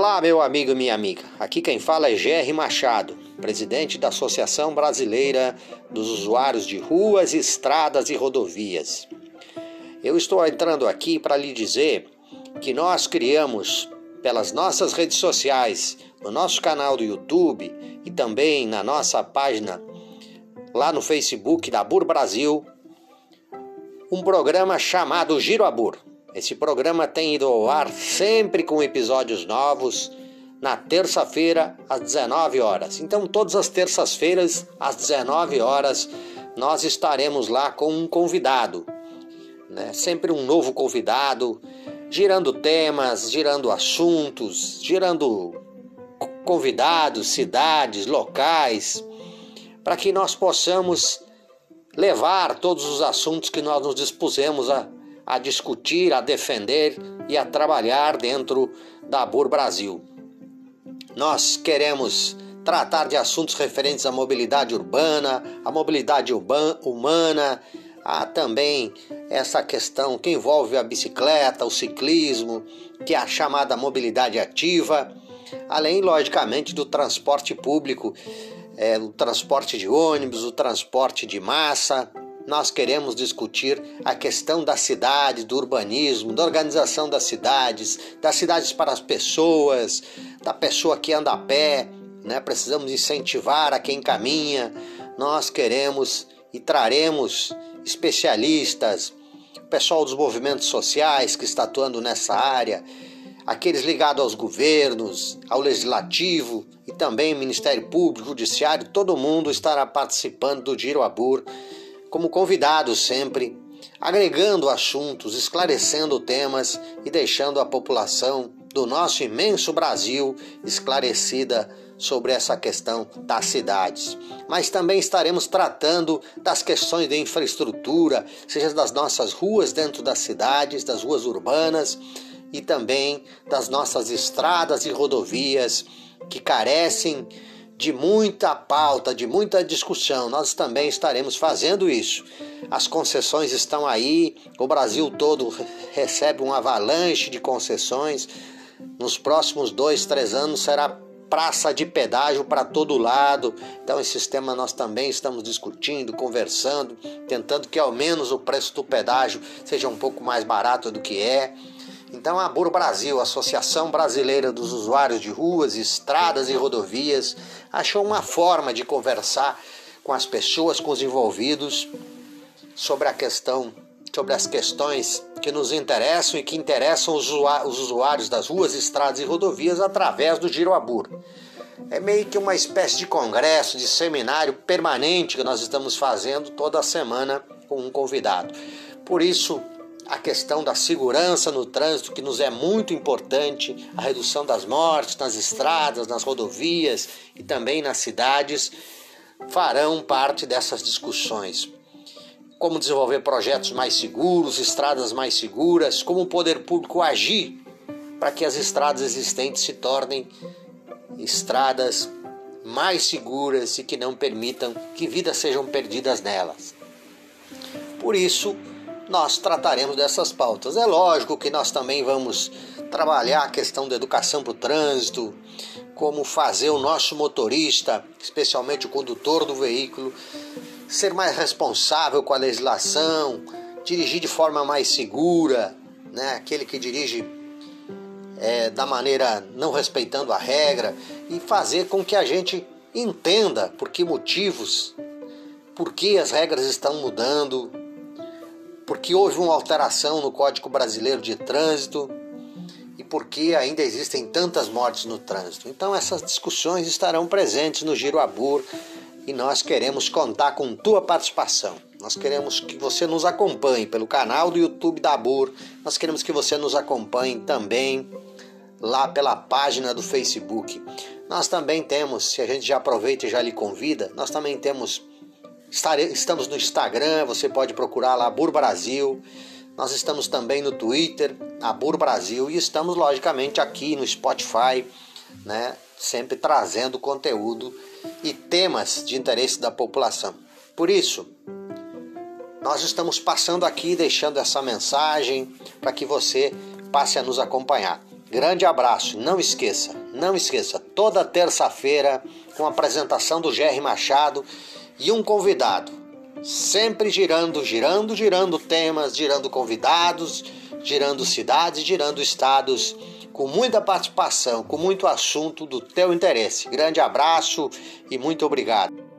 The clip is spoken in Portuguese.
Olá, meu amigo e minha amiga. Aqui quem fala é Gerry Machado, presidente da Associação Brasileira dos Usuários de Ruas, Estradas e Rodovias. Eu estou entrando aqui para lhe dizer que nós criamos pelas nossas redes sociais, no nosso canal do YouTube e também na nossa página lá no Facebook da Bur Brasil, um programa chamado Giro Abur. Esse programa tem ido ao ar sempre com episódios novos na terça-feira às 19 horas. Então, todas as terças-feiras às 19 horas nós estaremos lá com um convidado, né? Sempre um novo convidado, girando temas, girando assuntos, girando convidados, cidades, locais, para que nós possamos levar todos os assuntos que nós nos dispusemos a a discutir, a defender e a trabalhar dentro da Bur Brasil. Nós queremos tratar de assuntos referentes à mobilidade urbana, à mobilidade humana, há também essa questão que envolve a bicicleta, o ciclismo, que é a chamada mobilidade ativa, além, logicamente, do transporte público, é, o transporte de ônibus, o transporte de massa, nós queremos discutir a questão da cidade, do urbanismo, da organização das cidades, das cidades para as pessoas, da pessoa que anda a pé, né? Precisamos incentivar a quem caminha. Nós queremos e traremos especialistas, pessoal dos movimentos sociais que está atuando nessa área, aqueles ligados aos governos, ao legislativo e também Ministério Público, Judiciário, todo mundo estará participando do Giro Abur como convidado sempre, agregando assuntos, esclarecendo temas e deixando a população do nosso imenso Brasil esclarecida sobre essa questão das cidades. Mas também estaremos tratando das questões de infraestrutura, seja das nossas ruas dentro das cidades, das ruas urbanas e também das nossas estradas e rodovias que carecem de muita pauta, de muita discussão. Nós também estaremos fazendo isso. As concessões estão aí, o Brasil todo recebe um avalanche de concessões. Nos próximos dois, três anos será praça de pedágio para todo lado. Então, esse tema nós também estamos discutindo, conversando, tentando que ao menos o preço do pedágio seja um pouco mais barato do que é. Então a Bur Brasil, Associação Brasileira dos Usuários de Ruas, Estradas e Rodovias, achou uma forma de conversar com as pessoas, com os envolvidos sobre a questão, sobre as questões que nos interessam e que interessam os usuários das ruas, estradas e rodovias através do Giro Abur. É meio que uma espécie de congresso, de seminário permanente que nós estamos fazendo toda semana com um convidado. Por isso, a questão da segurança no trânsito, que nos é muito importante, a redução das mortes nas estradas, nas rodovias e também nas cidades, farão parte dessas discussões. Como desenvolver projetos mais seguros, estradas mais seguras, como o poder público agir para que as estradas existentes se tornem estradas mais seguras e que não permitam que vidas sejam perdidas nelas. Por isso, nós trataremos dessas pautas. É lógico que nós também vamos trabalhar a questão da educação para o trânsito, como fazer o nosso motorista, especialmente o condutor do veículo, ser mais responsável com a legislação, dirigir de forma mais segura, né? aquele que dirige é, da maneira não respeitando a regra, e fazer com que a gente entenda por que motivos, por que as regras estão mudando, porque houve uma alteração no Código Brasileiro de Trânsito e porque ainda existem tantas mortes no trânsito. Então essas discussões estarão presentes no Giro Abur e nós queremos contar com tua participação. Nós queremos que você nos acompanhe pelo canal do YouTube da Abur. Nós queremos que você nos acompanhe também lá pela página do Facebook. Nós também temos, se a gente já aproveita e já lhe convida, nós também temos Estamos no Instagram, você pode procurar lá Bur Brasil. Nós estamos também no Twitter, Abur Brasil, e estamos logicamente aqui no Spotify, né, sempre trazendo conteúdo e temas de interesse da população. Por isso, nós estamos passando aqui deixando essa mensagem para que você passe a nos acompanhar. Grande abraço, não esqueça, não esqueça, toda terça-feira com a apresentação do Jerry Machado e um convidado, sempre girando, girando, girando temas, girando convidados, girando cidades, girando estados, com muita participação, com muito assunto do teu interesse. Grande abraço e muito obrigado.